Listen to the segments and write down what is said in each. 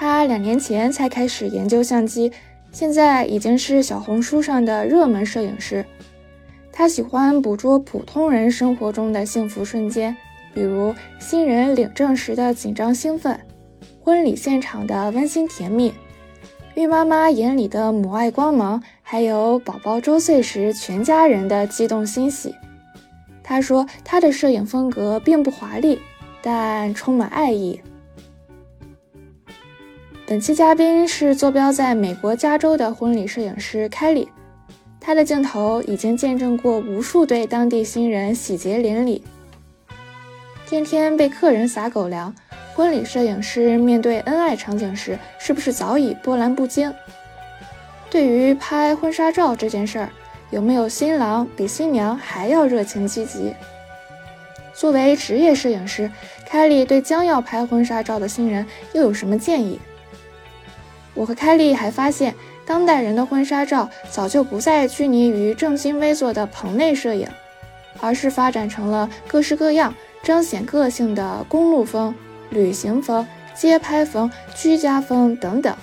他两年前才开始研究相机，现在已经是小红书上的热门摄影师。他喜欢捕捉普通人生活中的幸福瞬间，比如新人领证时的紧张兴奋，婚礼现场的温馨甜蜜，孕妈妈眼里的母爱光芒，还有宝宝周岁时全家人的激动欣喜。他说，他的摄影风格并不华丽，但充满爱意。本期嘉宾是坐标在美国加州的婚礼摄影师凯莉，他的镜头已经见证过无数对当地新人喜结连理。天天被客人撒狗粮，婚礼摄影师面对恩爱场景时，是不是早已波澜不惊？对于拍婚纱照这件事儿，有没有新郎比新娘还要热情积极？作为职业摄影师，凯莉对将要拍婚纱照的新人又有什么建议？我和凯莉还发现，当代人的婚纱照早就不再拘泥于正襟危坐的棚内摄影，而是发展成了各式各样、彰显个性的公路风、旅行风、街拍风、居家风等等。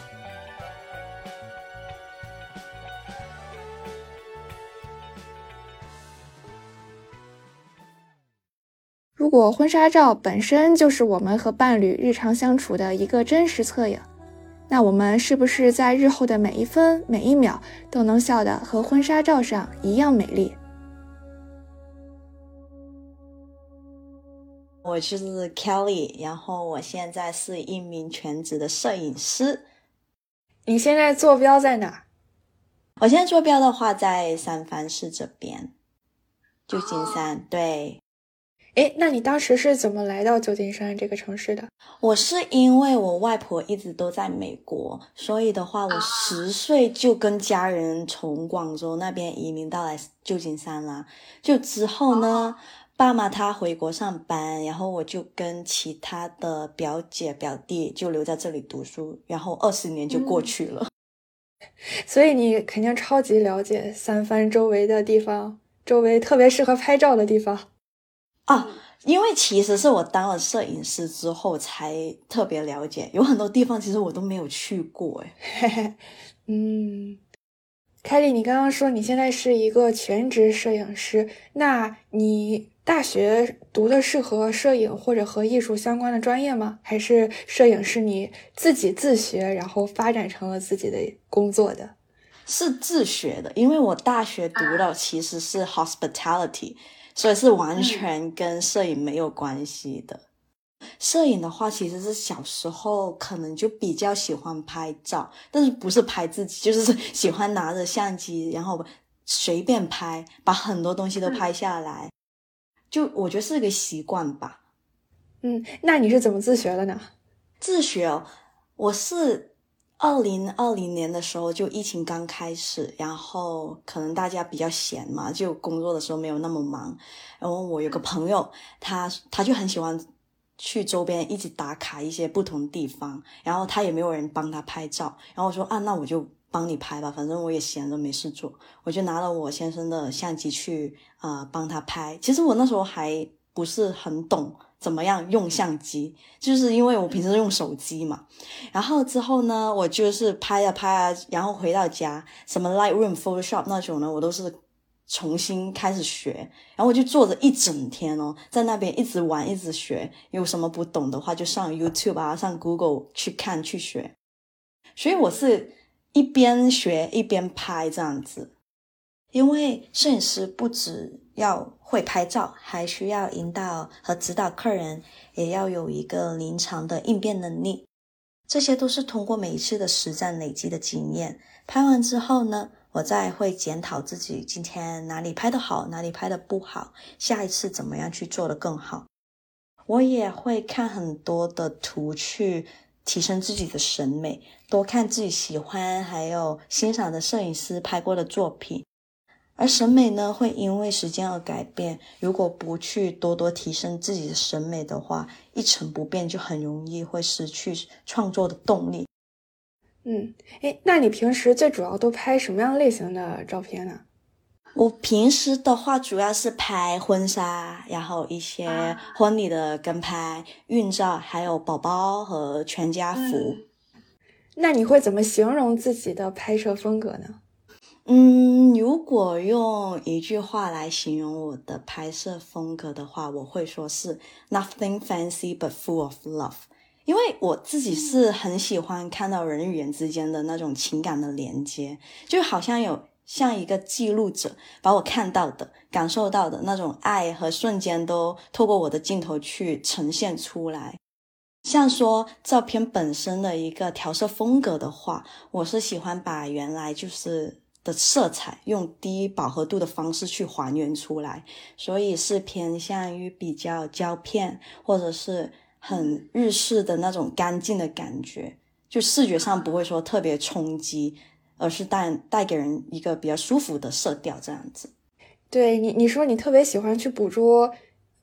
如果婚纱照本身就是我们和伴侣日常相处的一个真实侧影。那我们是不是在日后的每一分每一秒都能笑得和婚纱照上一样美丽？我就是 Kelly，然后我现在是一名全职的摄影师。你现在坐标在哪？我现在坐标的话在三藩市这边，旧金山。对。哎，那你当时是怎么来到旧金山这个城市的？我是因为我外婆一直都在美国，所以的话，我十岁就跟家人从广州那边移民到来旧金山啦。就之后呢，爸妈他回国上班，然后我就跟其他的表姐表弟就留在这里读书，然后二十年就过去了。所以你肯定超级了解三藩周围的地方，周围特别适合拍照的地方。啊，因为其实是我当了摄影师之后才特别了解，有很多地方其实我都没有去过哎。嗯，凯莉，你刚刚说你现在是一个全职摄影师，那你大学读的是和摄影或者和艺术相关的专业吗？还是摄影是你自己自学，然后发展成了自己的工作的？是自学的，因为我大学读的其实是 hospitality。所以是完全跟摄影没有关系的。摄影的话，其实是小时候可能就比较喜欢拍照，但是不是拍自己，就是喜欢拿着相机，然后随便拍，把很多东西都拍下来。就我觉得是一个习惯吧。嗯，那你是怎么自学的呢？自学哦，我是。二零二零年的时候，就疫情刚开始，然后可能大家比较闲嘛，就工作的时候没有那么忙。然后我有个朋友，他他就很喜欢去周边一直打卡一些不同地方，然后他也没有人帮他拍照。然后我说啊，那我就帮你拍吧，反正我也闲着没事做，我就拿了我先生的相机去啊帮他拍。其实我那时候还不是很懂。怎么样用相机？就是因为我平时用手机嘛。然后之后呢，我就是拍啊拍啊，然后回到家，什么 Lightroom、Photoshop 那种呢，我都是重新开始学。然后我就坐着一整天哦，在那边一直玩，一直学。有什么不懂的话，就上 YouTube 啊，上 Google 去看去学。所以我是一边学一边拍这样子。因为摄影师不止要会拍照，还需要引导和指导客人，也要有一个临场的应变能力。这些都是通过每一次的实战累积的经验。拍完之后呢，我再会检讨自己今天哪里拍的好，哪里拍的不好，下一次怎么样去做的更好。我也会看很多的图去提升自己的审美，多看自己喜欢还有欣赏的摄影师拍过的作品。而审美呢，会因为时间而改变。如果不去多多提升自己的审美的话，一成不变，就很容易会失去创作的动力。嗯，哎，那你平时最主要都拍什么样类型的照片呢？我平时的话，主要是拍婚纱，然后一些婚礼的跟拍、孕照，还有宝宝和全家福。那你会怎么形容自己的拍摄风格呢？嗯，如果用一句话来形容我的拍摄风格的话，我会说是 nothing fancy but full of love。因为我自己是很喜欢看到人与人之间的那种情感的连接，就好像有像一个记录者，把我看到的、感受到的那种爱和瞬间都透过我的镜头去呈现出来。像说照片本身的一个调色风格的话，我是喜欢把原来就是的色彩用低饱和度的方式去还原出来，所以是偏向于比较胶片或者是很日式的那种干净的感觉，就视觉上不会说特别冲击，而是带带给人一个比较舒服的色调这样子。对你，你说你特别喜欢去捕捉。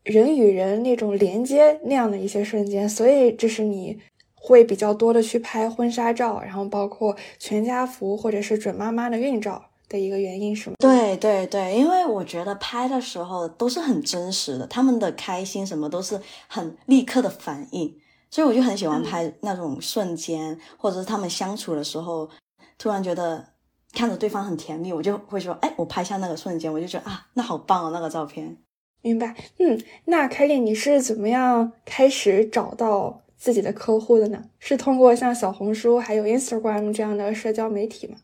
人与人那种连接那样的一些瞬间，所以这是你会比较多的去拍婚纱照，然后包括全家福或者是准妈妈的孕照的一个原因，是吗？对对对，因为我觉得拍的时候都是很真实的，他们的开心什么都是很立刻的反应，所以我就很喜欢拍那种瞬间，或者是他们相处的时候，突然觉得看着对方很甜蜜，我就会说，哎，我拍下那个瞬间，我就觉得啊，那好棒哦，那个照片。明白，嗯，那凯莉，你是怎么样开始找到自己的客户的呢？是通过像小红书还有 Instagram 这样的社交媒体吗？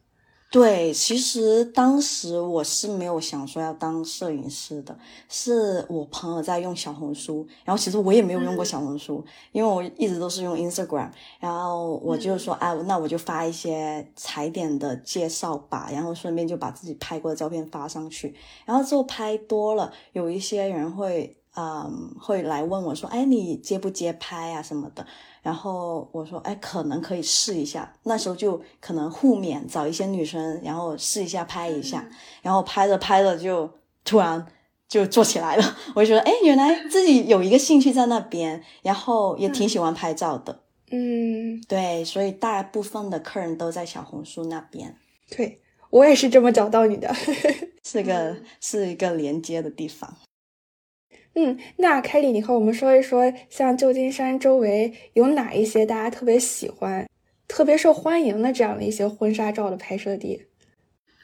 对，其实当时我是没有想说要当摄影师的，是我朋友在用小红书，然后其实我也没有用过小红书，因为我一直都是用 Instagram，然后我就说，哎，那我就发一些踩点的介绍吧，然后顺便就把自己拍过的照片发上去，然后之后拍多了，有一些人会，嗯，会来问我说，哎，你接不接拍啊什么的。然后我说，哎，可能可以试一下。那时候就可能互勉，找一些女生，然后试一下拍一下。然后拍着拍着就突然就做起来了。我就觉得，哎，原来自己有一个兴趣在那边，然后也挺喜欢拍照的。嗯，对，所以大部分的客人都在小红书那边。对我也是这么找到你的，是个是一个连接的地方。嗯，那凯里，你和我们说一说，像旧金山周围有哪一些大家特别喜欢、特别受欢迎的这样的一些婚纱照的拍摄地？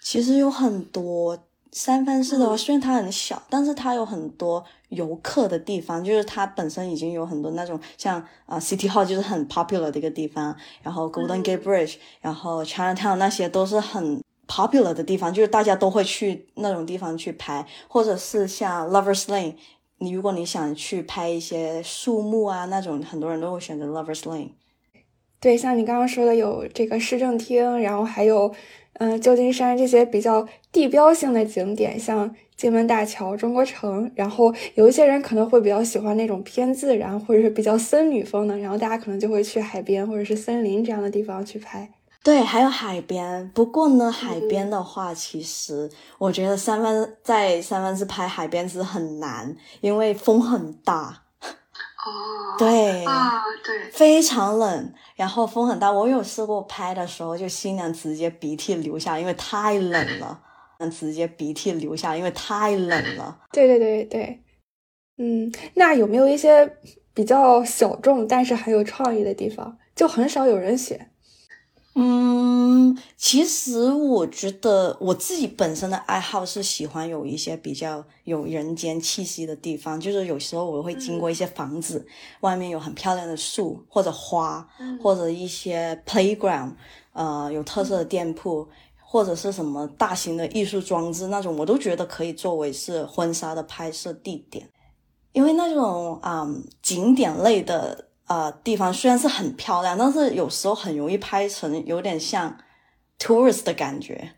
其实有很多，三藩市的话，虽然它很小，但是它有很多游客的地方，就是它本身已经有很多那种像啊 City Hall 就是很 popular 的一个地方，然后 Golden Gate Bridge，然后 Chinatown 那些都是很 popular 的地方，就是大家都会去那种地方去拍，或者是像 Lovers Lane。你如果你想去拍一些树木啊那种，很多人都会选择 Lovers Lane。对，像你刚刚说的有这个市政厅，然后还有嗯旧金山这些比较地标性的景点，像金门大桥、中国城。然后有一些人可能会比较喜欢那种偏自然或者是比较森女风的，然后大家可能就会去海边或者是森林这样的地方去拍。对，还有海边。不过呢，海边的话，其实我觉得三分在三分之拍海边是很难，因为风很大。哦，对啊，对，非常冷，然后风很大。我有试过拍的时候，就新娘直接鼻涕流下，因为太冷了。直接鼻涕流下，因为太冷了。对对对对，嗯，那有没有一些比较小众但是很有创意的地方，就很少有人选？嗯，其实我觉得我自己本身的爱好是喜欢有一些比较有人间气息的地方，就是有时候我会经过一些房子，外面有很漂亮的树或者花，或者一些 playground，呃，有特色的店铺，或者是什么大型的艺术装置那种，我都觉得可以作为是婚纱的拍摄地点，因为那种啊景点类的。呃，地方虽然是很漂亮，但是有时候很容易拍成有点像 tourist 的感觉，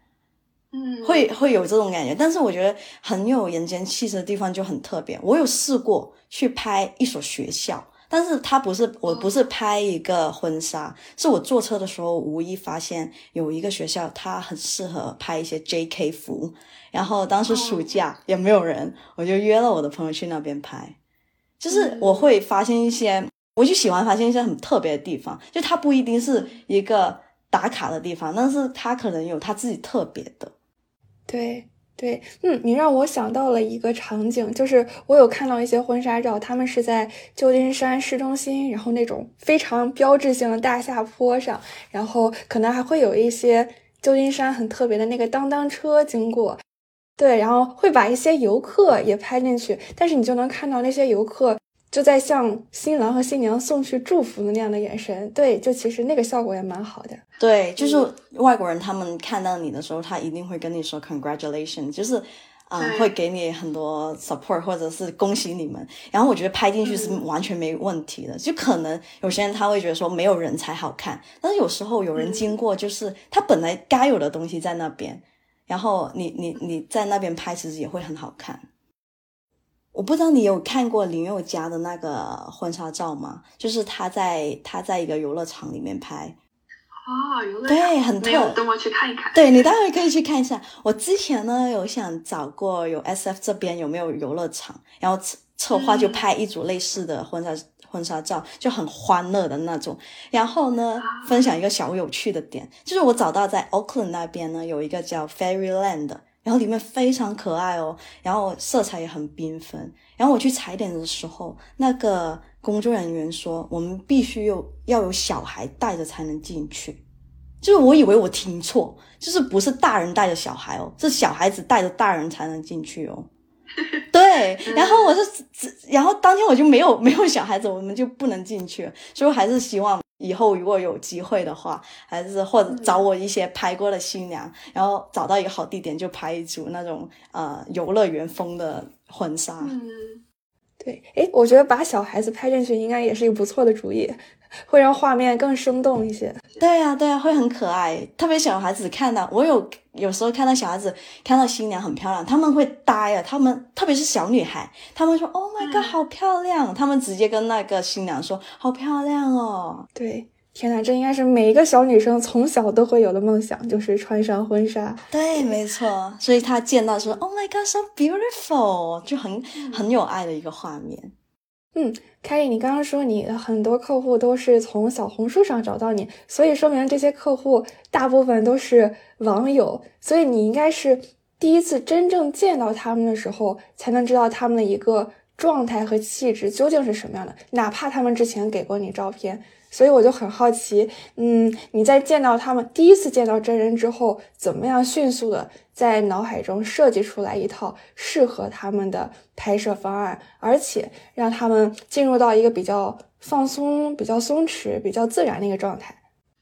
嗯，会会有这种感觉。但是我觉得很有人间气质的地方就很特别。我有试过去拍一所学校，但是它不是，我不是拍一个婚纱，是我坐车的时候无意发现有一个学校，它很适合拍一些 JK 服。然后当时暑假也没有人，我就约了我的朋友去那边拍。就是我会发现一些。我就喜欢发现一些很特别的地方，就它不一定是一个打卡的地方，但是它可能有它自己特别的。对，对，嗯，你让我想到了一个场景，就是我有看到一些婚纱照，他们是在旧金山市中心，然后那种非常标志性的大下坡上，然后可能还会有一些旧金山很特别的那个当当车经过，对，然后会把一些游客也拍进去，但是你就能看到那些游客就在向新郎和新娘送去祝福的那样的眼神，对，就其实那个效果也蛮好的。对，就是外国人，他们看到你的时候，他一定会跟你说 “congratulation”，就是，嗯，会给你很多 support，或者是恭喜你们。然后我觉得拍进去是完全没问题的。就可能有些人他会觉得说没有人才好看，但是有时候有人经过，就是他本来该有的东西在那边，然后你你你在那边拍，其实也会很好看。我不知道你有看过林宥嘉的那个婚纱照吗？就是他在他在一个游乐场里面拍。哦，游乐对，很特。等我去看一看。对你待会可以去看一下。我之前呢有想找过有 S F 这边有没有游乐场，然后策策划就拍一组类似的婚纱婚纱照，就很欢乐的那种。然后呢，分享一个小有趣的点，就是我找到在 Oakland 那边呢有一个叫 Fairyland，然后里面非常可爱哦，然后色彩也很缤纷。然后我去踩点的时候，那个。工作人员说：“我们必须有要有小孩带着才能进去。”就是我以为我听错，就是不是大人带着小孩哦，是小孩子带着大人才能进去哦。对，然后我是，然后当天我就没有没有小孩子，我们就不能进去。所以我还是希望以后如果有机会的话，还是或者找我一些拍过的新娘，然后找到一个好地点就拍一组那种呃游乐园风的婚纱。嗯对，哎，我觉得把小孩子拍进去应该也是一个不错的主意，会让画面更生动一些。对呀，对呀，会很可爱。特别小孩子看到，我有有时候看到小孩子看到新娘很漂亮，他们会呆啊。他们特别是小女孩，他们说：“Oh my god，好漂亮！”他们直接跟那个新娘说：“好漂亮哦。”对。天呐，这应该是每一个小女生从小都会有的梦想，就是穿上婚纱。对，没错。所以她见到说：“Oh my god, so beautiful！” 就很很有爱的一个画面。嗯，凯莉，你刚刚说你的很多客户都是从小红书上找到你，所以说明这些客户大部分都是网友，所以你应该是第一次真正见到他们的时候，才能知道他们的一个状态和气质究竟是什么样的，哪怕他们之前给过你照片。所以我就很好奇，嗯，你在见到他们第一次见到真人之后，怎么样迅速的在脑海中设计出来一套适合他们的拍摄方案，而且让他们进入到一个比较放松、比较松弛、比较自然的一个状态？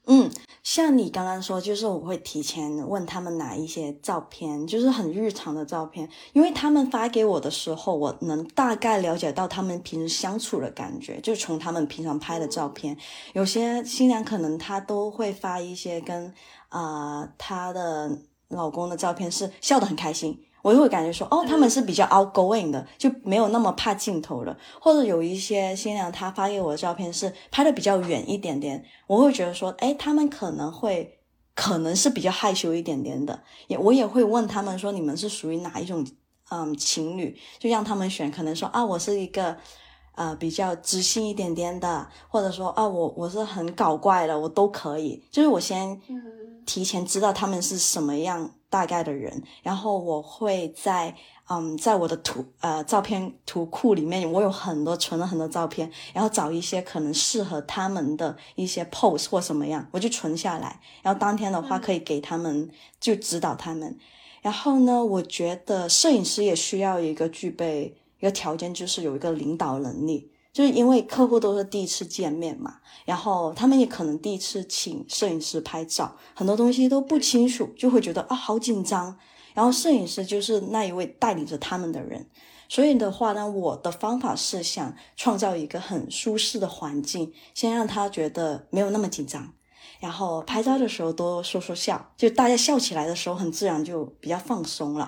嗯。像你刚刚说，就是我会提前问他们拿一些照片，就是很日常的照片，因为他们发给我的时候，我能大概了解到他们平时相处的感觉，就从他们平常拍的照片，有些新娘可能她都会发一些跟啊她的老公的照片，是笑得很开心。我就会感觉说，哦，他们是比较 outgoing 的，就没有那么怕镜头的，或者有一些新娘她发给我的照片是拍的比较远一点点，我会觉得说，哎，他们可能会可能是比较害羞一点点的，也我也会问他们说，你们是属于哪一种嗯情侣，就让他们选，可能说啊，我是一个呃比较知性一点点的，或者说啊，我我是很搞怪的，我都可以，就是我先提前知道他们是什么样。大概的人，然后我会在嗯，在我的图呃照片图库里面，我有很多存了很多照片，然后找一些可能适合他们的一些 pose 或什么样，我就存下来，然后当天的话可以给他们就指导他们。然后呢，我觉得摄影师也需要一个具备一个条件，就是有一个领导能力。就是因为客户都是第一次见面嘛，然后他们也可能第一次请摄影师拍照，很多东西都不清楚，就会觉得啊好紧张。然后摄影师就是那一位带领着他们的人，所以的话呢，我的方法是想创造一个很舒适的环境，先让他觉得没有那么紧张，然后拍照的时候多说说笑，就大家笑起来的时候很自然，就比较放松了。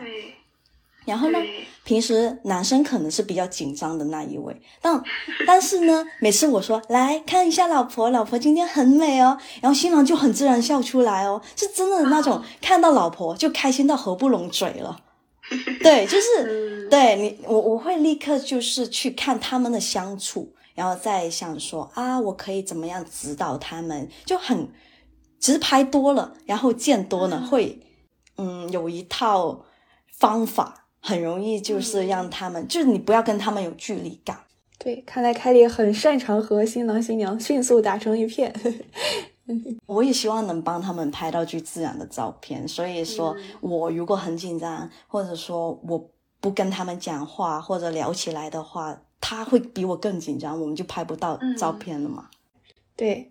然后呢，平时男生可能是比较紧张的那一位，但但是呢，每次我说来看一下老婆，老婆今天很美哦，然后新郎就很自然笑出来哦，是真的那种看到老婆就开心到合不拢嘴了。对，就是 对你，我我会立刻就是去看他们的相处，然后再想说啊，我可以怎么样指导他们，就很其实拍多了，然后见多了会嗯有一套。方法，很容易就是让他们，就是你不要跟他们有距离感。对，看来凯莉很擅长和新郎新娘迅速打成一片。我也希望能帮他们拍到最自然的照片，所以说我如果很紧张，或者说我不跟他们讲话或者聊起来的话，他会比我更紧张，我们就拍不到照片了嘛。对，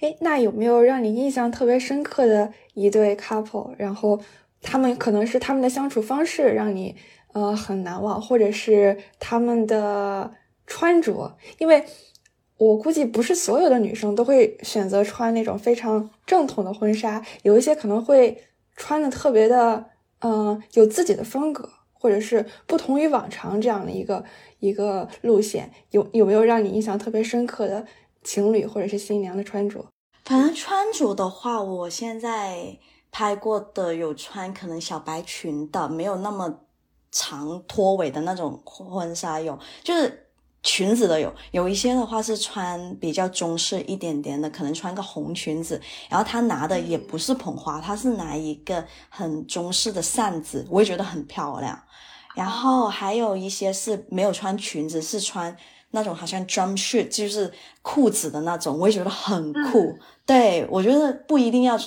哎，那有没有让你印象特别深刻的一对 couple？然后他们可能是他们的相处方式让你呃很难忘，或者是他们的穿着，因为。我估计不是所有的女生都会选择穿那种非常正统的婚纱，有一些可能会穿的特别的，嗯，有自己的风格，或者是不同于往常这样的一个一个路线。有有没有让你印象特别深刻的情侣或者是新娘的穿着？反正穿着的话，我现在拍过的有穿可能小白裙的，没有那么长拖尾的那种婚纱，有就是。裙子的有有一些的话是穿比较中式一点点的，可能穿个红裙子，然后他拿的也不是捧花，他是拿一个很中式的扇子，我也觉得很漂亮。然后还有一些是没有穿裙子，是穿那种好像 jumpsuit，就是裤子的那种，我也觉得很酷。对我觉得不一定要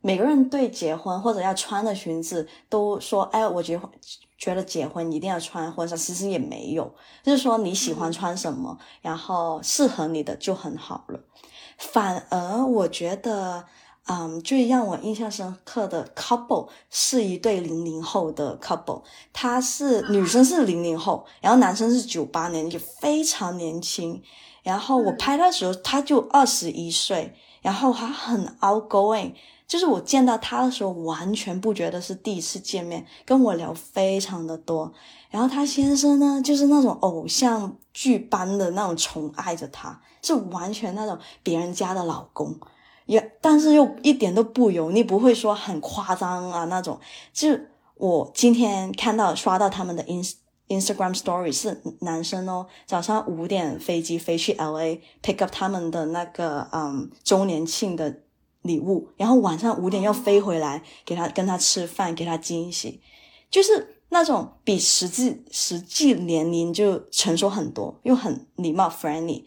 每个人对结婚或者要穿的裙子都说，哎，我结婚。觉得结婚一定要穿婚纱，其实也没有，就是说你喜欢穿什么，然后适合你的就很好了。反而我觉得，嗯，最让我印象深刻的 couple 是一对零零后的 couple，他是女生是零零后，然后男生是九八年，就非常年轻。然后我拍的时候他就二十一岁，然后他很 outgoing。就是我见到他的时候，完全不觉得是第一次见面，跟我聊非常的多。然后他先生呢，就是那种偶像剧般的那种宠爱着他，是完全那种别人家的老公，也但是又一点都不油腻，不会说很夸张啊那种。就我今天看到刷到他们的 ins Instagram story 是男生哦，早上五点飞机飞去 LA pick up 他们的那个嗯周年庆的。礼物，然后晚上五点要飞回来给他跟他吃饭，给他惊喜，就是那种比实际实际年龄就成熟很多，又很礼貌 friendly，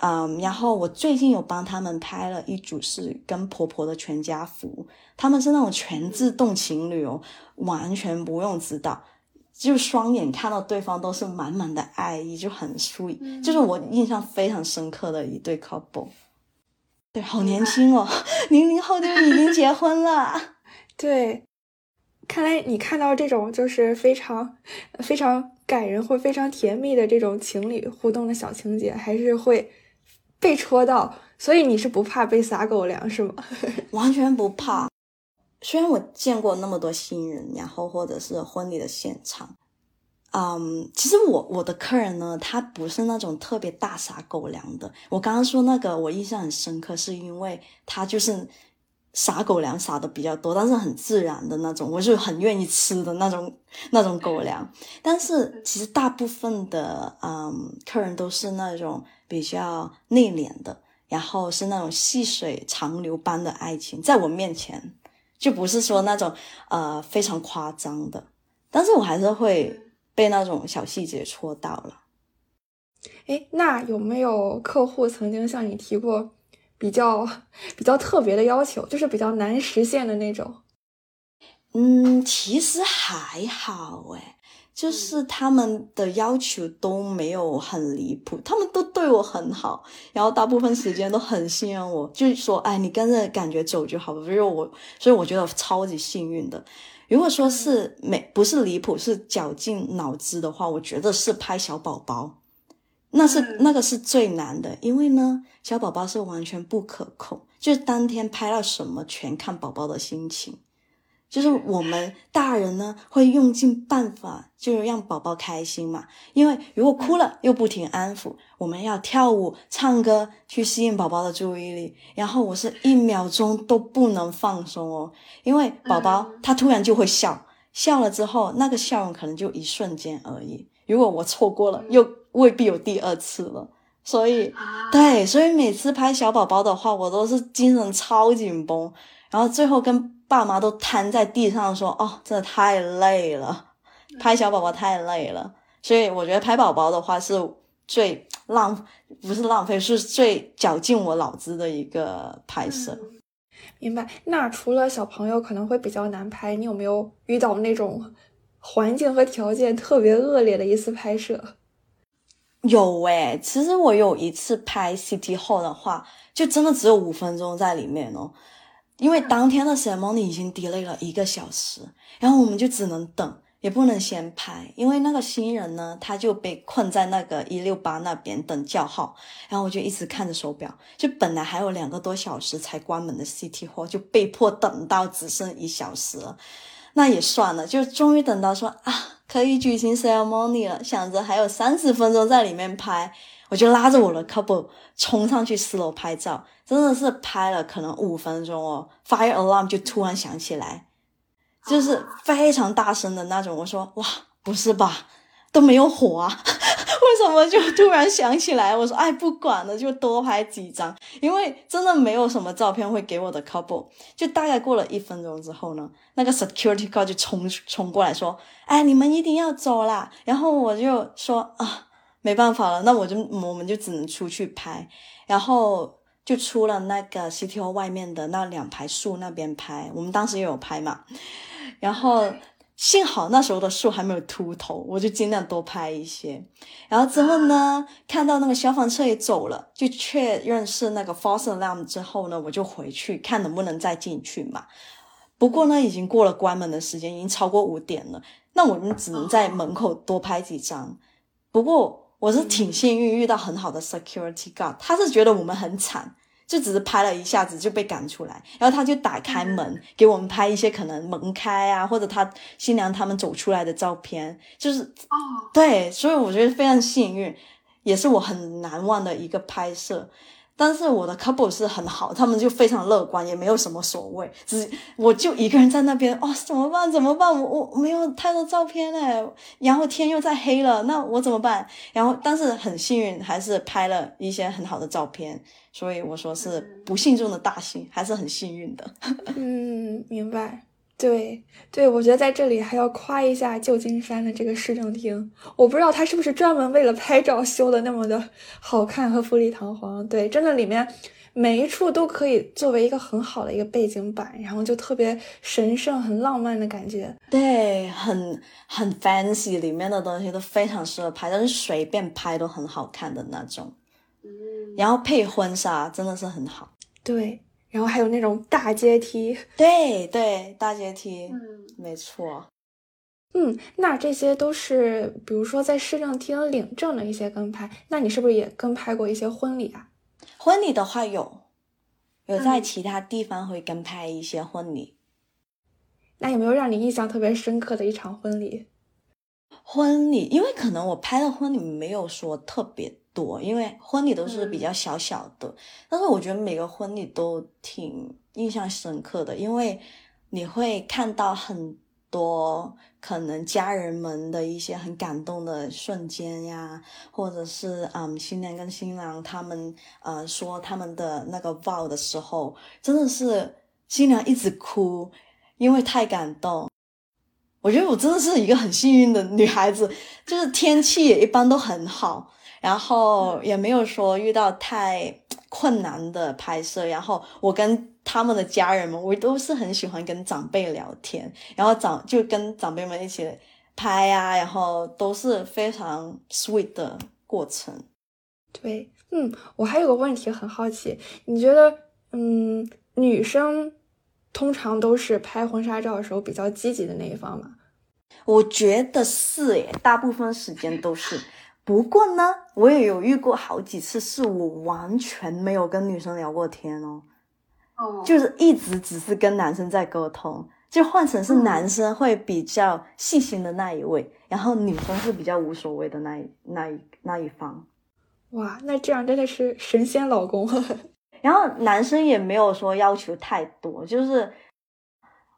嗯，然后我最近有帮他们拍了一组是跟婆婆的全家福，他们是那种全自动情侣哦，完全不用指导，就双眼看到对方都是满满的爱意，就很 sweet，就是我印象非常深刻的一对 couple。对，好年轻哦，零零后就已经结婚了。对，看来你看到这种就是非常非常感人或非常甜蜜的这种情侣互动的小情节，还是会被戳到。所以你是不怕被撒狗粮是吗？完全不怕。虽然我见过那么多新人，然后或者是婚礼的现场。嗯，其实我我的客人呢，他不是那种特别大撒狗粮的。我刚刚说那个，我印象很深刻，是因为他就是撒狗粮撒的比较多，但是很自然的那种，我是很愿意吃的那种那种狗粮。但是其实大部分的嗯客人都是那种比较内敛的，然后是那种细水长流般的爱情，在我面前就不是说那种呃非常夸张的，但是我还是会。被那种小细节戳到了，哎，那有没有客户曾经向你提过比较比较特别的要求，就是比较难实现的那种？嗯，其实还好哎，就是他们的要求都没有很离谱，他们都对我很好，然后大部分时间都很信任我，就是说，哎，你跟着感觉走就好了。所以我，所以我觉得超级幸运的。如果说是没不是离谱，是绞尽脑汁的话，我觉得是拍小宝宝，那是那个是最难的，因为呢，小宝宝是完全不可控，就是当天拍到什么全看宝宝的心情。就是我们大人呢，会用尽办法，就是让宝宝开心嘛。因为如果哭了又不停安抚，我们要跳舞、唱歌去吸引宝宝的注意力。然后我是一秒钟都不能放松哦，因为宝宝他突然就会笑，笑了之后那个笑容可能就一瞬间而已。如果我错过了，又未必有第二次了。所以，对，所以每次拍小宝宝的话，我都是精神超紧绷，然后最后跟。爸妈都瘫在地上说：“哦，真的太累了，拍小宝宝太累了。”所以我觉得拍宝宝的话是最浪，不是浪费，是最绞尽我脑子的一个拍摄。明白。那除了小朋友可能会比较难拍，你有没有遇到那种环境和条件特别恶劣的一次拍摄？有诶，其实我有一次拍 City Hall 的话，就真的只有五分钟在里面哦，因为当天的 ceremony 已经 delay 了一个小时，然后我们就只能等。也不能先拍，因为那个新人呢，他就被困在那个一六八那边等叫号，然后我就一直看着手表，就本来还有两个多小时才关门的 City Hall，就被迫等到只剩一小时了，那也算了，就终于等到说啊，可以举行 ceremony 了，想着还有三十分钟在里面拍，我就拉着我的 couple 冲上去四楼拍照，真的是拍了可能五分钟哦，fire alarm 就突然响起来。就是非常大声的那种，我说哇，不是吧，都没有火啊，为什么就突然响起来？我说哎，不管了，就多拍几张，因为真的没有什么照片会给我的 couple。就大概过了一分钟之后呢，那个 security guard 就冲冲过来说，哎，你们一定要走啦。然后我就说啊，没办法了，那我就我们就只能出去拍，然后就出了那个 CTO 外面的那两排树那边拍，我们当时也有拍嘛。然后幸好那时候的树还没有秃头，我就尽量多拍一些。然后之后呢，看到那个消防车也走了，就确认是那个 false alarm 之后呢，我就回去看能不能再进去嘛。不过呢，已经过了关门的时间，已经超过五点了，那我们只能在门口多拍几张。不过我是挺幸运，遇到很好的 security guard，他是觉得我们很惨。就只是拍了一下子就被赶出来，然后他就打开门给我们拍一些可能门开啊，或者他新娘他们走出来的照片，就是哦，对，所以我觉得非常幸运，也是我很难忘的一个拍摄。但是我的 couple 是很好，他们就非常乐观，也没有什么所谓。只是我就一个人在那边，哦，怎么办？怎么办？我我没有太多照片嘞，然后天又在黑了，那我怎么办？然后但是很幸运，还是拍了一些很好的照片。所以我说是不幸中的大幸，还是很幸运的。嗯，明白。对对，我觉得在这里还要夸一下旧金山的这个市政厅，我不知道它是不是专门为了拍照修的那么的好看和富丽堂皇。对，真的里面每一处都可以作为一个很好的一个背景板，然后就特别神圣、很浪漫的感觉。对，很很 fancy，里面的东西都非常适合拍，但是随便拍都很好看的那种。嗯，然后配婚纱真的是很好。对。然后还有那种大阶梯，对对，大阶梯，嗯，没错。嗯，那这些都是，比如说在市政厅领证的一些跟拍，那你是不是也跟拍过一些婚礼啊？婚礼的话有，有在其他地方会跟拍一些婚礼。那有没有让你印象特别深刻的一场婚礼？婚礼，因为可能我拍的婚礼没有说特别。多，因为婚礼都是比较小小的，但是我觉得每个婚礼都挺印象深刻的，因为你会看到很多可能家人们的一些很感动的瞬间呀，或者是嗯新娘跟新郎他们呃说他们的那个 vow 的时候，真的是新娘一直哭，因为太感动。我觉得我真的是一个很幸运的女孩子，就是天气也一般都很好。然后也没有说遇到太困难的拍摄，然后我跟他们的家人们，我都是很喜欢跟长辈聊天，然后长就跟长辈们一起拍呀，然后都是非常 sweet 的过程。对，嗯，我还有个问题很好奇，你觉得，嗯，女生通常都是拍婚纱照的时候比较积极的那一方吗？我觉得是诶，大部分时间都是。不过呢，我也有遇过好几次，是我完全没有跟女生聊过天哦，哦，就是一直只是跟男生在沟通，就换成是男生会比较细心的那一位，然后女生是比较无所谓的那一那一那一方。哇，那这样真的是神仙老公。然后男生也没有说要求太多，就是。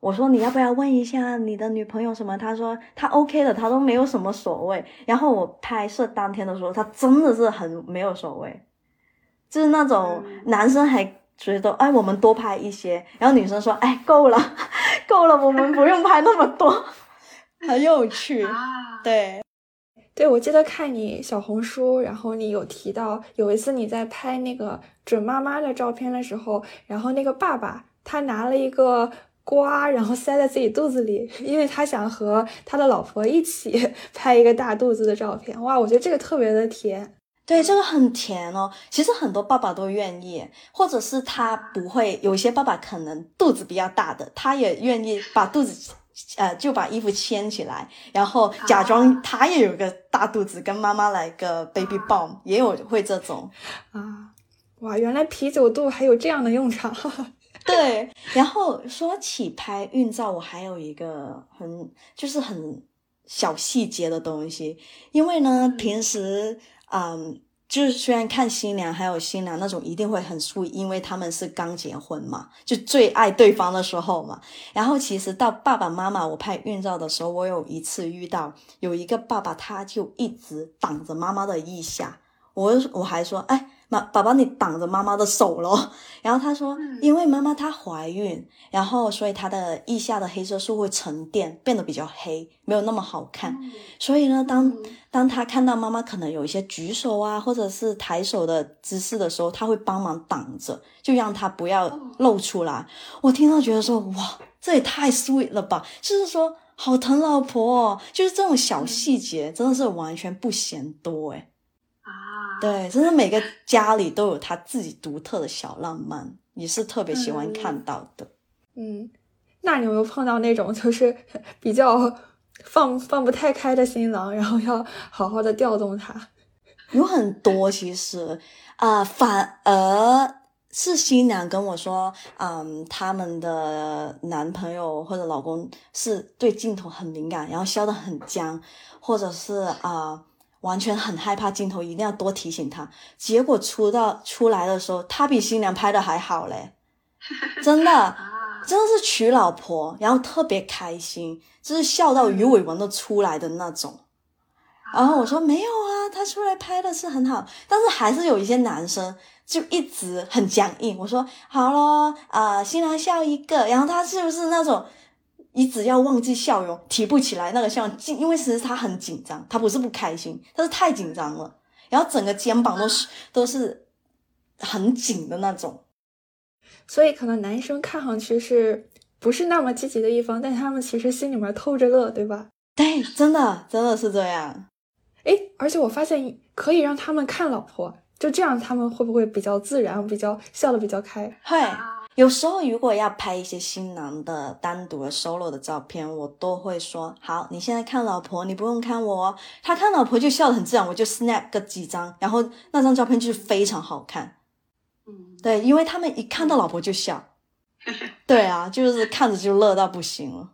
我说你要不要问一下你的女朋友什么？他说他 OK 的，他都没有什么所谓。然后我拍摄当天的时候，他真的是很没有所谓，就是那种男生还觉得哎，我们多拍一些，然后女生说哎够了，够了，我们不用拍那么多，很有趣。啊，对，对，我记得看你小红书，然后你有提到有一次你在拍那个准妈妈的照片的时候，然后那个爸爸他拿了一个瓜，然后塞在自己肚子里，因为他想和他的老婆一起 拍一个大肚子的照片。哇，我觉得这个特别的甜。对，这个很甜哦。其实很多爸爸都愿意，或者是他不会，有些爸爸可能肚子比较大的，他也愿意把肚子，呃，就把衣服牵起来，然后假装他也有个大肚子，跟妈妈来个 baby bomb，也有会这种。啊，哇，原来啤酒肚还有这样的用场。对，然后说起拍孕照，我还有一个很就是很小细节的东西，因为呢，平时嗯，就是虽然看新娘还有新娘那种一定会很素，因为他们是刚结婚嘛，就最爱对方的时候嘛。然后其实到爸爸妈妈我拍孕照的时候，我有一次遇到有一个爸爸，他就一直挡着妈妈的腋下，我我还说，哎。妈，宝宝，你挡着妈妈的手咯。然后他说，因为妈妈她怀孕，然后所以她的腋下的黑色素会沉淀，变得比较黑，没有那么好看。所以呢，当当他看到妈妈可能有一些举手啊，或者是抬手的姿势的时候，他会帮忙挡着，就让他不要露出来。我听到觉得说，哇，这也太 sweet 了吧！就是说，好疼老婆哦，就是这种小细节，真的是完全不嫌多诶啊，对，真的每个家里都有他自己独特的小浪漫，也是特别喜欢看到的。嗯，那你有没有碰到那种就是 比较放放不太开的新郎，然后要好好的调动他？有很多其实啊、反而是新娘跟我说，嗯，他们的男朋友或者老公是对镜头很敏感，然后笑得很僵，或者是啊、完全很害怕镜头，一定要多提醒他。结果出到出来的时候，他比新娘拍的还好嘞，真的。啊，真的是娶老婆，然后特别开心，就是笑到鱼尾纹都出来的那种。然后我说没有啊，他出来拍的是很好，但是还是有一些男生就一直很僵硬。我说好咯，啊、新郎笑一个，然后他是不是那种你只要忘记笑容，提不起来那个笑容，因为其实他很紧张，他不是不开心，他是太紧张了，然后整个肩膀都是都是很紧的那种。所以可能男生看上去是不是那么积极的一方，但他们其实心里面偷着乐，对吧？对，真的真的是这样。诶，而且我发现可以让他们看老婆，就这样他们会不会比较自然，比较笑得比较开？会，有时候如果要拍一些新郎的单独的 solo 的照片，我都会说好，你现在看老婆，你不用看我哦。他看老婆就笑得很自然，我就 snap 个几张，然后那张照片就是非常好看。嗯，对，因为他们一看到老婆就笑。对啊，就是看着就乐到不行了。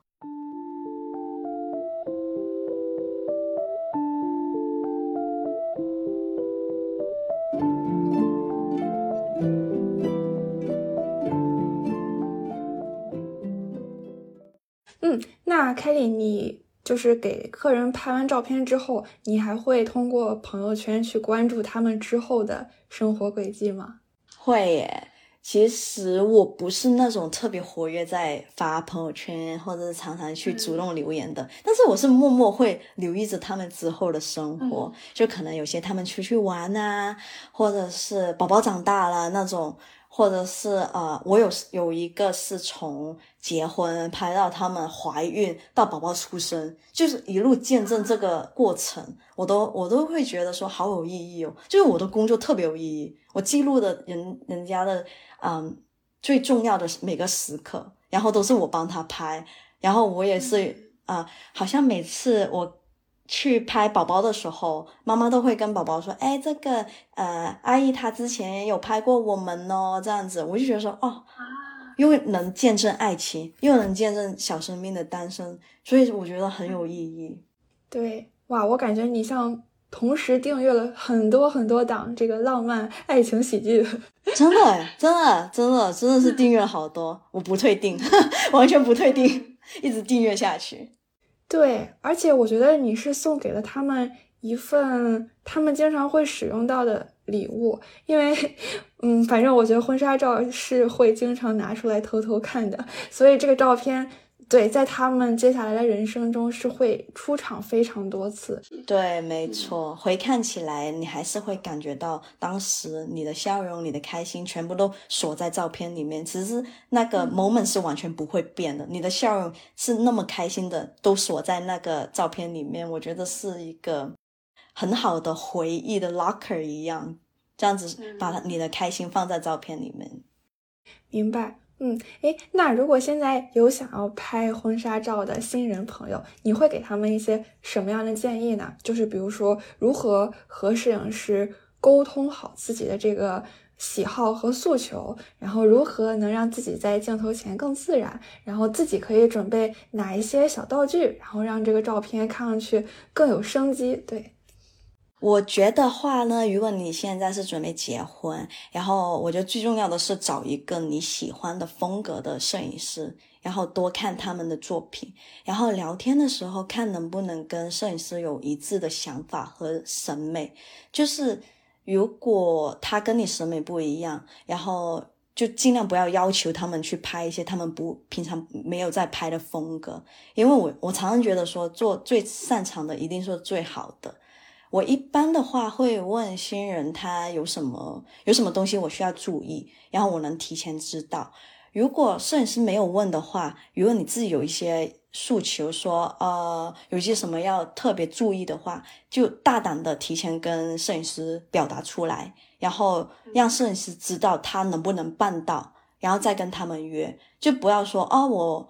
凯里，你就是给客人拍完照片之后，你还会通过朋友圈去关注他们之后的生活轨迹吗？会耶，其实我不是那种特别活跃在发朋友圈或者是常常去主动留言的，但是我是默默会留意着他们之后的生活，就可能有些他们出去玩啊，或者是宝宝长大了那种，或者是呃，我有有一个是从结婚拍到他们怀孕到宝宝出生，就是一路见证这个过程，我都我都会觉得说好有意义哦，就是我的工作特别有意义，我记录的人人家的嗯最重要的每个时刻，然后都是我帮他拍，然后我也是啊、呃好像每次我去拍宝宝的时候，妈妈都会跟宝宝说：“哎，这个呃，阿姨她之前也有拍过我们哦，这样子。”我就觉得说，哦，啊，又能见证爱情，又能见证小生命的诞生，所以我觉得很有意义。对，哇，我感觉你像同时订阅了很多很多档这个浪漫爱情喜剧。真的耶，真的，真的，真的是订阅了好多，我不退订，完全不退订，一直订阅下去。对，而且我觉得你是送给了他们一份他们经常会使用到的礼物，因为，嗯，反正我觉得婚纱照是会经常拿出来偷偷看的，所以这个照片对，在他们接下来的人生中是会出场非常多次。对，没错，回看起来你还是会感觉到当时你的笑容、你的开心全部都锁在照片里面。其实那个 moment 是完全不会变的，你的笑容是那么开心的，都锁在那个照片里面。我觉得是一个很好的回忆的 locker 一样，这样子把你的开心放在照片里面。明白。嗯，诶，那如果现在有想要拍婚纱照的新人朋友，你会给他们一些什么样的建议呢？就是比如说，如何和摄影师沟通好自己的这个喜好和诉求，然后如何能让自己在镜头前更自然，然后自己可以准备哪一些小道具，然后让这个照片看上去更有生机。对。我觉得话呢，如果你现在是准备结婚，然后我觉得最重要的是找一个你喜欢的风格的摄影师，然后多看他们的作品，然后聊天的时候看能不能跟摄影师有一致的想法和审美。就是如果他跟你审美不一样，然后就尽量不要要求他们去拍一些他们不平常没有在拍的风格，因为我我常常觉得说做最擅长的一定是最好的。我一般的话会问新人他有什么有什么东西我需要注意，然后我能提前知道。如果摄影师没有问的话，如果你自己有一些诉求，说呃有些什么要特别注意的话，就大胆的提前跟摄影师表达出来，然后让摄影师知道他能不能办到，然后再跟他们约，就不要说哦我。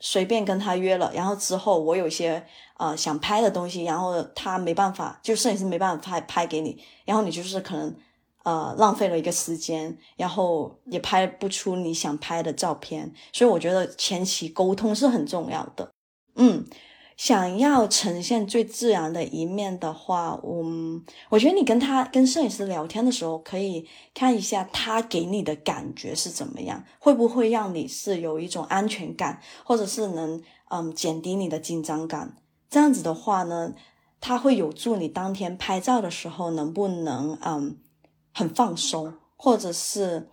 随便跟他约了，然后之后我有些呃想拍的东西，然后他没办法，就摄影师没办法拍拍给你，然后你就是可能呃浪费了一个时间，然后也拍不出你想拍的照片，所以我觉得前期沟通是很重要的，嗯。想要呈现最自然的一面的话，嗯，我觉得你跟他跟摄影师聊天的时候，可以看一下他给你的感觉是怎么样，会不会让你是有一种安全感，或者是能嗯减低你的紧张感。这样子的话呢，它会有助你当天拍照的时候能不能嗯很放松，或者是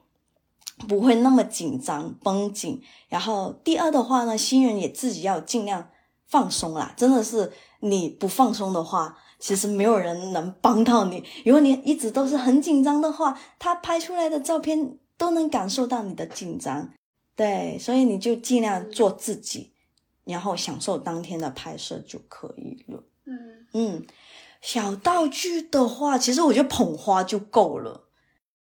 不会那么紧张绷紧。然后第二的话呢，新人也自己要尽量。放松啦，真的是你不放松的话，其实没有人能帮到你。如果你一直都是很紧张的话，他拍出来的照片都能感受到你的紧张。对，所以你就尽量做自己，然后享受当天的拍摄就可以了。嗯嗯，小道具的话，其实我觉得捧花就够了，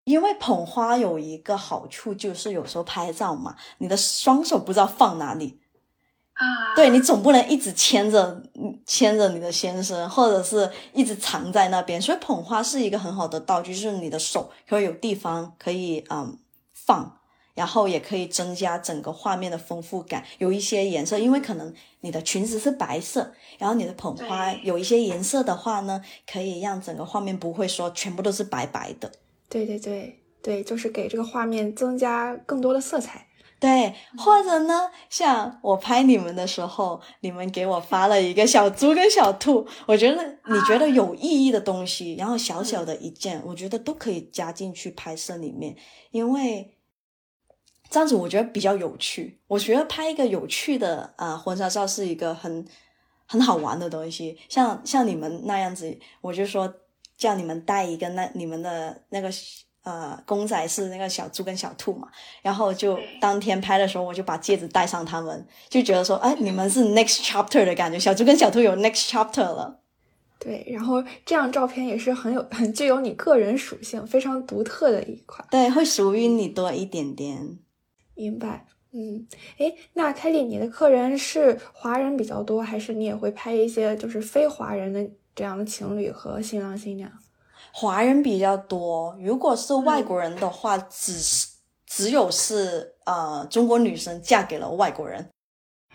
因为捧花有一个好处就是有时候拍照嘛，你的双手不知道放哪里。啊，对你总不能一直牵着牵着你的先生，或者是一直藏在那边。所以捧花是一个很好的道具，就是你的手可以有地方可以嗯放，然后也可以增加整个画面的丰富感。有一些颜色，因为可能你的裙子是白色，然后你的捧花有一些颜色的话呢，可以让整个画面不会说全部都是白白的。对对对对，就是给这个画面增加更多的色彩。对，或者呢，像我拍你们的时候，你们给我发了一个小猪跟小兔，我觉得你觉得有意义的东西，然后小小的一件，我觉得都可以加进去拍摄里面，因为这样子我觉得比较有趣。我觉得拍一个有趣的啊婚纱照是一个很很好玩的东西，像像你们那样子，我就说叫你们带一个那你们的那个。呃，公仔是那个小猪跟小兔嘛，然后就当天拍的时候，我就把戒指戴上，他们就觉得说，哎，你们是 next chapter 的感觉，小猪跟小兔有 next chapter 了。对，然后这样照片也是很有很具有你个人属性，非常独特的一款。对，会属于你多一点点。明白。嗯，哎，那凯莉，你的客人是华人比较多，还是你也会拍一些就是非华人的这样的情侣和新郎新娘？华人比较多，如果是外国人的话，只是只有是呃中国女生嫁给了外国人。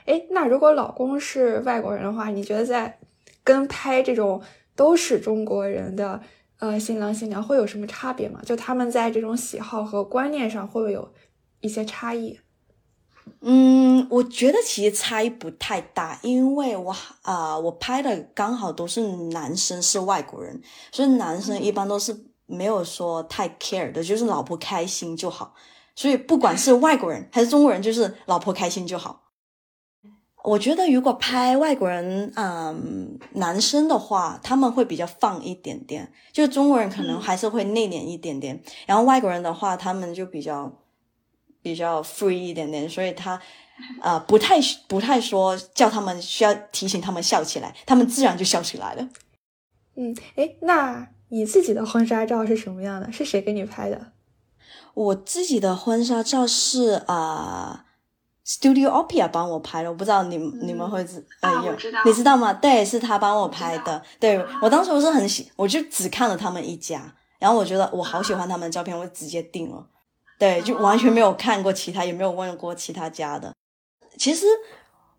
哎，那如果老公是外国人的话，你觉得在跟拍这种都是中国人的呃新郎新娘会有什么差别吗？就他们在这种喜好和观念上会不会有一些差异？嗯，我觉得其实差异不太大，因为我啊，我拍的刚好都是男生是外国人，所以男生一般都是没有说太 care 的，就是老婆开心就好。所以不管是外国人还是中国人，就是老婆开心就好。我觉得如果拍外国人，嗯，男生的话，他们会比较放一点点，就中国人可能还是会内敛一点点，然后外国人的话，他们就比较比较 free 一点点，所以他呃不太不太说叫他们需要提醒他们笑起来，他们自然就笑起来了。嗯，哎，那你自己的婚纱照是什么样的？是谁给你拍的？我自己的婚纱照是啊。Studio Opia 帮我拍的，我不知道你你们会知呃有你知道吗？对，是他帮我拍的。对我当时我是很喜，我就只看了他们一家，然后我觉得我好喜欢他们的照片，我直接定了。对，就完全没有看过其他，也没有问过其他家的。其实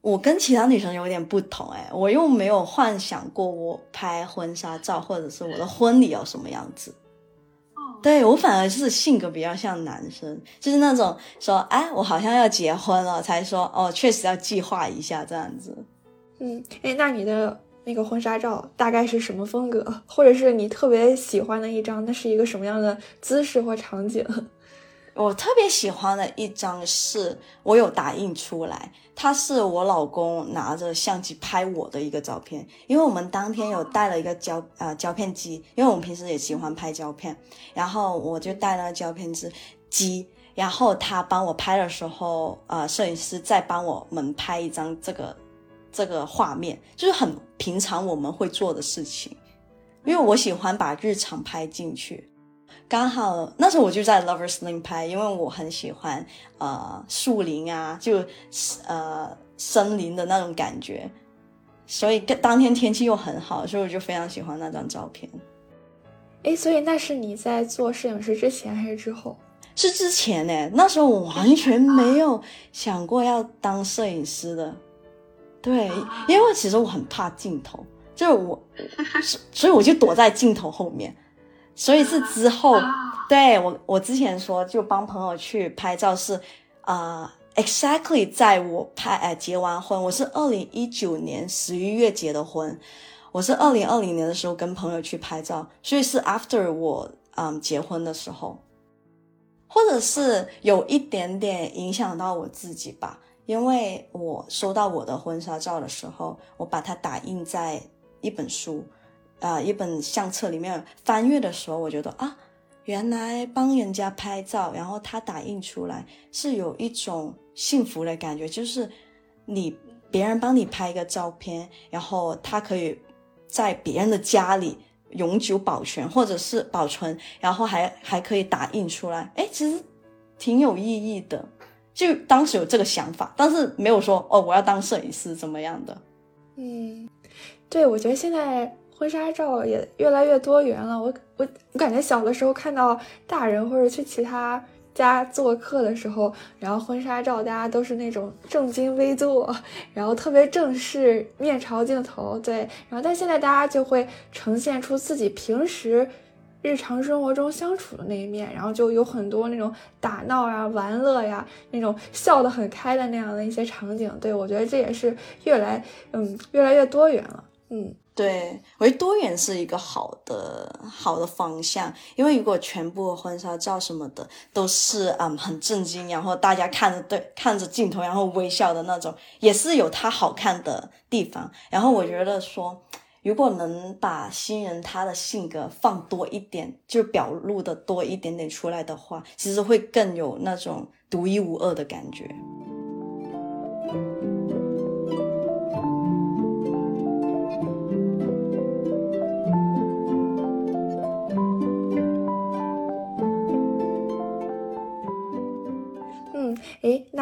我跟其他女生有点不同，哎，我又没有幻想过我拍婚纱照或者是我的婚礼要什么样子。对我反而是性格比较像男生，就是那种说，哎，我好像要结婚了，才说哦，确实要计划一下这样子。嗯，哎，那你的那个婚纱照大概是什么风格，或者是你特别喜欢的一张，那是一个什么样的姿势或场景？我特别喜欢的一张是我有打印出来，它是我老公拿着相机拍我的一个照片，因为我们当天有带了一个胶呃胶片机，因为我们平时也喜欢拍胶片，然后我就带了胶片机机，然后他帮我拍的时候，呃，摄影师再帮我们拍一张这个这个画面，就是很平常我们会做的事情，因为我喜欢把日常拍进去。刚好那时候我就在 Lovers Lane 拍，因为我很喜欢呃树林啊，就呃森林的那种感觉，所以当天天气又很好，所以我就非常喜欢那张照片。哎，所以那是你在做摄影师之前还是之后？是之前呢，那时候我完全没有想过要当摄影师的。对，因为其实我很怕镜头，就是我，所以我就躲在镜头后面。所以是之后，对我我之前说就帮朋友去拍照是，啊，exactly 在我拍哎结完婚，我是二零一九年十一月结的婚，我是二零二零年的时候跟朋友去拍照，所以是 after 我嗯结婚的时候，或者是有一点点影响到我自己吧，因为我收到我的婚纱照的时候，我把它打印在一本书。啊，一本相册里面翻阅的时候，我觉得啊，原来帮人家拍照，然后他打印出来是有一种幸福的感觉，就是你别人帮你拍一个照片，然后他可以在别人的家里永久保全或者是保存，然后还还可以打印出来，哎，其实挺有意义的。就当时有这个想法，但是没有说哦，我要当摄影师怎么样的。嗯，对，我觉得现在。婚纱照也越来越多元了。我我我感觉小的时候看到大人或者去其他家做客的时候，然后婚纱照大家都是那种正襟危坐，然后特别正式，面朝镜头。对，然后但现在大家就会呈现出自己平时日常生活中相处的那一面，然后就有很多那种打闹啊、玩乐呀，那种笑得很开的那样的一些场景。对我觉得这也是越来嗯越来越多元了。嗯。对，我觉得多元是一个好的好的方向，因为如果全部婚纱照什么的都是嗯很震惊，然后大家看着对看着镜头然后微笑的那种，也是有它好看的地方。然后我觉得说，如果能把新人他的性格放多一点，就表露的多一点点出来的话，其实会更有那种独一无二的感觉。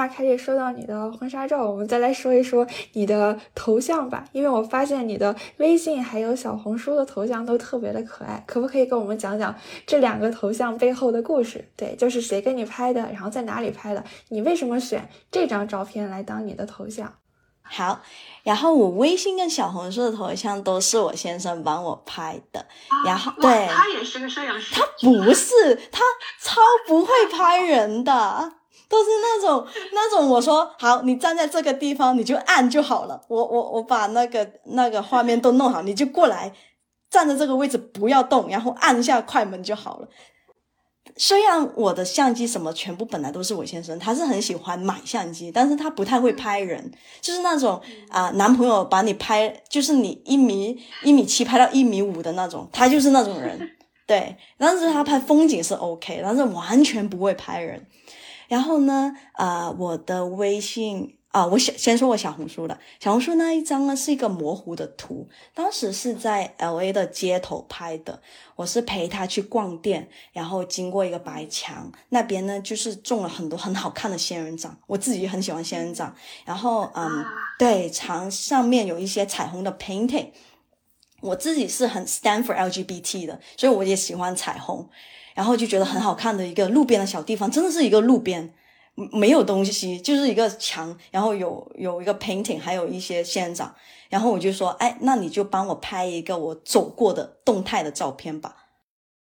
哎，那开始说到你的婚纱照，我们再来说一说你的头像吧。因为我发现你的微信还有小红书的头像都特别的可爱，可不可以跟我们讲讲这两个头像背后的故事？对，就是谁给你拍的，然后在哪里拍的？你为什么选这张照片来当你的头像？好，然后我微信跟小红书的头像都是我先生帮我拍的，然后对，他也是个摄影师，他不是，他超不会拍人的。都是那种 那种，我说好，你站在这个地方，你就按就好了。我我我把那个那个画面都弄好，你就过来站在这个位置，不要动，然后按一下快门就好了。虽然我的相机什么全部本来都是我先生，他是很喜欢买相机，但是他不太会拍人，就是那种啊、男朋友把你拍，就是你一米一米七拍到一米五的那种，他就是那种人。对，但是他拍风景是 OK，但是完全不会拍人。然后呢，啊、我的微信啊，我先先说我小红书的，小红书那一张呢是一个模糊的图，当时是在 L A 的街头拍的，我是陪他去逛店，然后经过一个白墙，那边呢就是种了很多很好看的仙人掌，我自己也很喜欢仙人掌，然后嗯，对，墙上面有一些彩虹的 painting。我自己是很 stand for LGBT 的，所以我也喜欢彩虹，然后就觉得很好看的一个路边的小地方，真的是一个路边，没有东西，就是一个墙，然后有有一个 painting，还有一些仙人掌，然后我就说，哎，那你就帮我拍一个我走过的动态的照片吧。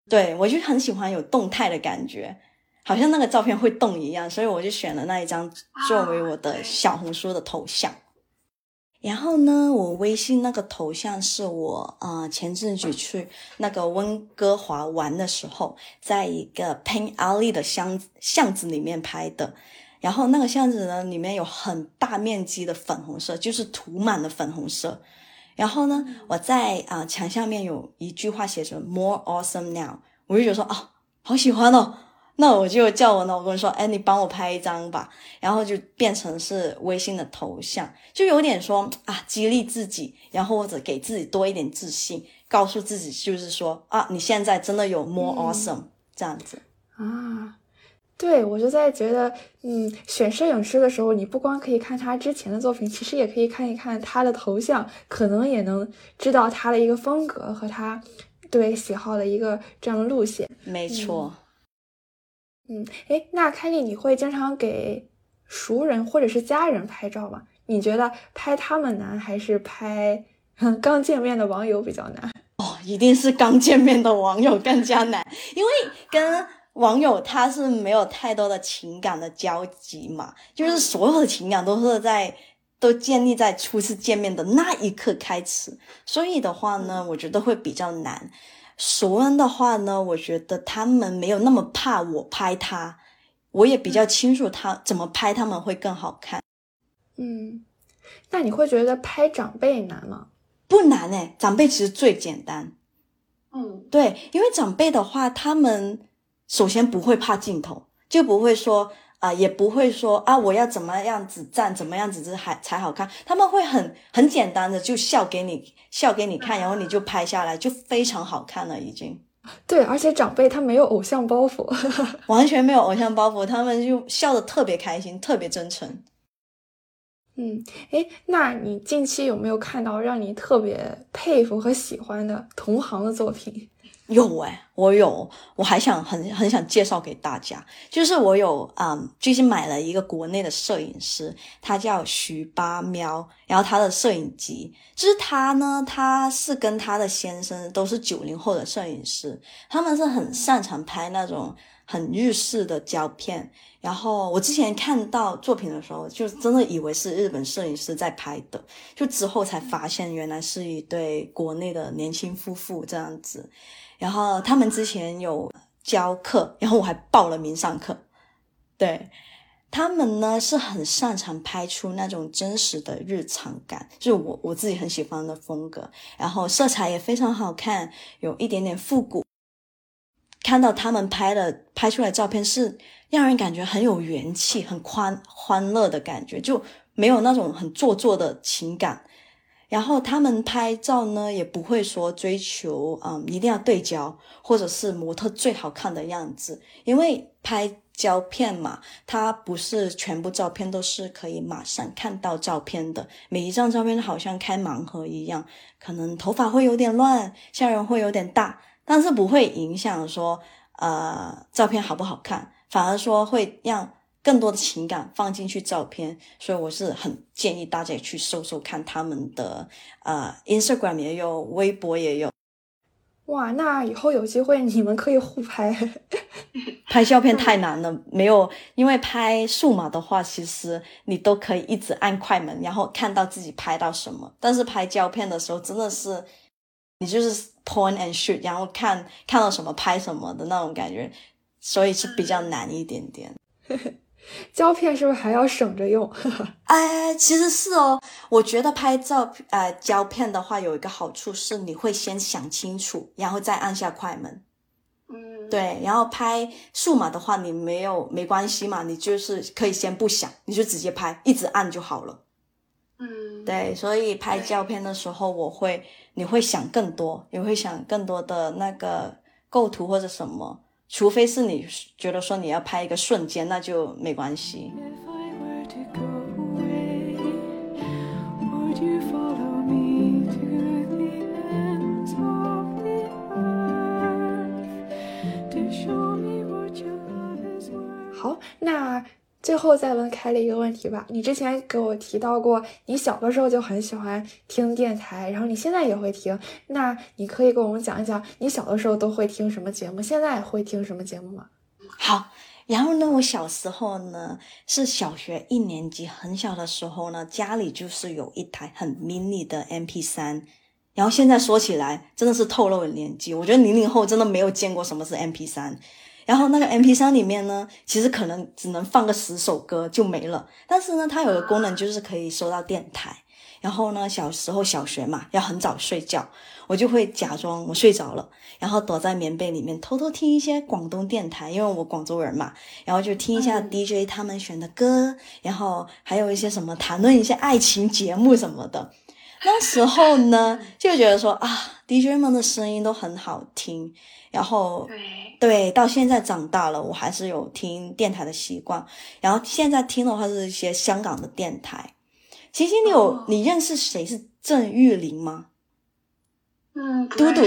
对我就很喜欢有动态的感觉，好像那个照片会动一样，所以我就选了那一张作为我的小红书的头像。然后呢，我微信那个头像是我呃前阵子去那个温哥华玩的时候，在一个 Pain Alley 的巷巷子里面拍的。然后那个巷子呢，里面有很大面积的粉红色，就是涂满了粉红色。然后呢，我在啊、墙下面有一句话写着 “More awesome now”，我就觉得说啊，好喜欢哦。那我就叫我老公说，哎，你帮我拍一张吧。然后就变成是微信的头像，就有点说啊，激励自己，然后或者给自己多一点自信，告诉自己就是说啊，你现在真的有 more 嗯 awesome、这样子。啊，对，我就在觉得，嗯，选摄影师的时候，你不光可以看他之前的作品，其实也可以看一看他的头像，可能也能知道他的一个风格和他对喜好的一个这样的路线。没错，嗯，诶，那凯莉，你会经常给熟人或者是家人拍照吗？你觉得拍他们难，还是拍 刚见面的网友比较难？哦，一定是刚见面的网友更加难，因为跟网友他是没有太多的情感的交集嘛，就是所有的情感都是在都建立在初次见面的那一刻开始，所以的话呢，我觉得会比较难。熟人的话呢，我觉得他们没有那么怕我拍他，我也比较清楚他怎么拍他们会更好看。嗯，那你会觉得拍长辈难吗？不难哎，长辈其实最简单。嗯对，因为长辈的话，他们首先不会怕镜头，就不会说啊、也不会说啊，我要怎么样子站，怎么样子还才好看。他们会很很简单的就笑给你笑给你看，然后你就拍下来，就非常好看了，已经 对，而且长辈他没有偶像包袱。完全没有偶像包袱，他们就笑的特别开心，特别真诚。嗯，哎，那你近期有没有看到让你特别佩服和喜欢的同行的作品？有诶、我有，我还想很很想介绍给大家，就是我有嗯，最近买了一个国内的摄影师，他叫徐八喵，然后他的摄影集，就是他呢，他是跟他的先生都是九零后的摄影师，他们是很擅长拍那种很日式的胶片，然后我之前看到作品的时候，就真的以为是日本摄影师在拍的，就之后才发现原来是一对国内的年轻夫妇这样子。然后他们之前有教课，然后我还报了名上课。对他们呢是很擅长拍出那种真实的日常感，就是我我自己很喜欢的风格。然后色彩也非常好看，有一点点复古。看到他们拍的拍出来照片是让人感觉很有元气、很欢欢乐的感觉，就没有那种很做作的情感。然后他们拍照呢，也不会说追求嗯一定要对焦，或者是模特最好看的样子，因为拍胶片嘛，它不是全部照片都是可以马上看到照片的，每一张照片都好像开盲盒一样，可能头发会有点乱，笑容会有点大，但是不会影响说呃照片好不好看，反而说会让。更多的情感放进去照片，所以我是很建议大家也去搜搜看他们的呃 Instagram 也有，微博也有，哇，那以后有机会你们可以互拍。拍照片太 难了，没有，因为拍数码的话，其实你都可以一直按快门，然后看到自己拍到什么。但是拍胶片的时候，真的是你就是 point and shoot，然后看看到什么拍什么的那种感觉，所以是比较难一点点。胶片是不是还要省着用？哎，其实是哦。我觉得拍照呃胶片的话，有一个好处是你会先想清楚，然后再按下快门。嗯，对，然后拍数码的话，你没有没关系嘛，你就是可以先不想，你就直接拍，一直按就好了。嗯，对，所以拍胶片的时候，我会你会想更多，你会想更多的那个构图或者什么。除非是你觉得说你要拍一个瞬间，那就没关系。最后再问凯莉一个问题吧，你之前给我提到过，你小的时候就很喜欢听电台，然后你现在也会听，那你可以跟我们讲一讲，你小的时候都会听什么节目，现在会听什么节目吗？好，然后呢，我小时候呢是小学一年级，很小的时候呢，家里就是有一台很 mini 的 MP 三，然后现在说起来真的是透露年纪，我觉得零零后真的没有见过什么是 MP 三。然后那个 M P 三里面呢，其实可能只能放个十首歌就没了。但是呢，它有个功能就是可以收到电台。然后呢，小时候小学嘛，要很早睡觉，我就会假装我睡着了，然后躲在棉被里面偷偷听一些广东电台，因为我广州人嘛，然后就听一下 D J 他们选的歌，然后还有一些什么谈论一些爱情节目什么的。那时候呢，就觉得说啊，D J 们的声音都很好听。然后，对，到现在长大了，我还是有听电台的习惯。然后现在听的话是一些香港的电台。星星，你有你认识谁是郑玉玲吗？嗯，嘟嘟，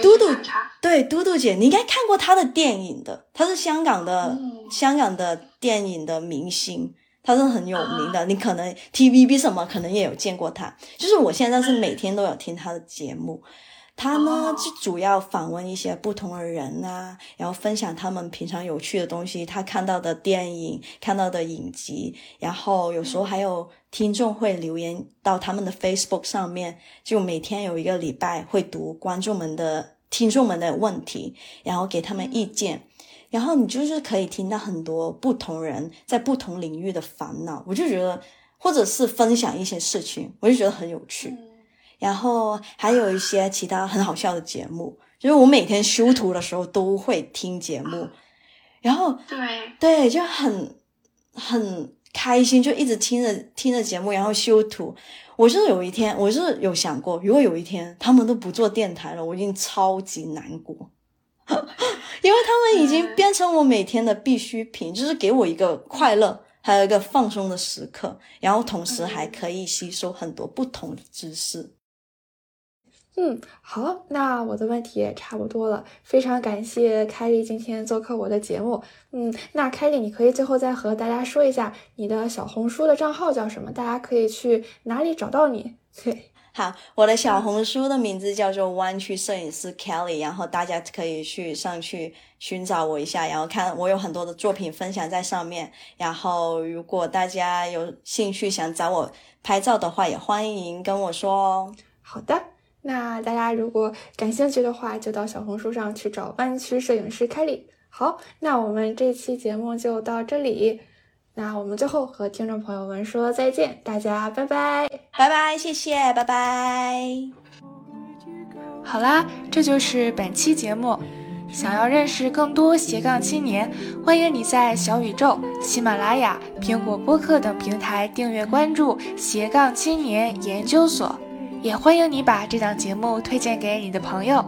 嘟嘟，对，嘟嘟姐，你应该看过她的电影的。她是香港的香港的电影的明星，她是很有名的。你可能 TVB 什么可能也有见过她。就是我现在是每天都有听她的节目。他呢，就主要访问一些不同的人啊，然后分享他们平常有趣的东西，他看到的电影、看到的影集，然后有时候还有听众会留言到他们的 Facebook 上面，就每天有一个礼拜会读观众们的、听众们的问题，然后给他们意见，然后你就是可以听到很多不同人在不同领域的烦恼，我就觉得，或者是分享一些事情，我就觉得很有趣。然后还有一些其他很好笑的节目，就是我每天修图的时候都会听节目，然后对对就很很开心，就一直听着听着节目，然后修图。我是有一天，我是有想过，如果有一天他们都不做电台了，我已经超级难过，因为他们已经变成我每天的必需品，就是给我一个快乐，还有一个放松的时刻，然后同时还可以吸收很多不同的知识。嗯，好，那我的问题也差不多了，非常感谢凯莉今天做客我的节目。嗯，那凯莉，你可以最后再和大家说一下你的小红书的账号叫什么？大家可以去哪里找到你？对，好，我的小红书的名字叫做弯曲摄影师 Kelly，然后大家可以去上去寻找我一下，然后看我有很多的作品分享在上面。然后如果大家有兴趣想找我拍照的话，也欢迎跟我说哦。好的。那大家如果感兴趣的话，就到小红书上去找弯曲摄影师凯莉。好，那我们这期节目就到这里。那我们最后和听众朋友们说再见，大家拜拜，拜拜，谢谢，拜拜。好啦，这就是本期节目。想要认识更多斜杠青年，欢迎你在小宇宙、喜马拉雅、苹果播客等平台订阅关注斜杠青年研究所。也欢迎你把这档节目推荐给你的朋友。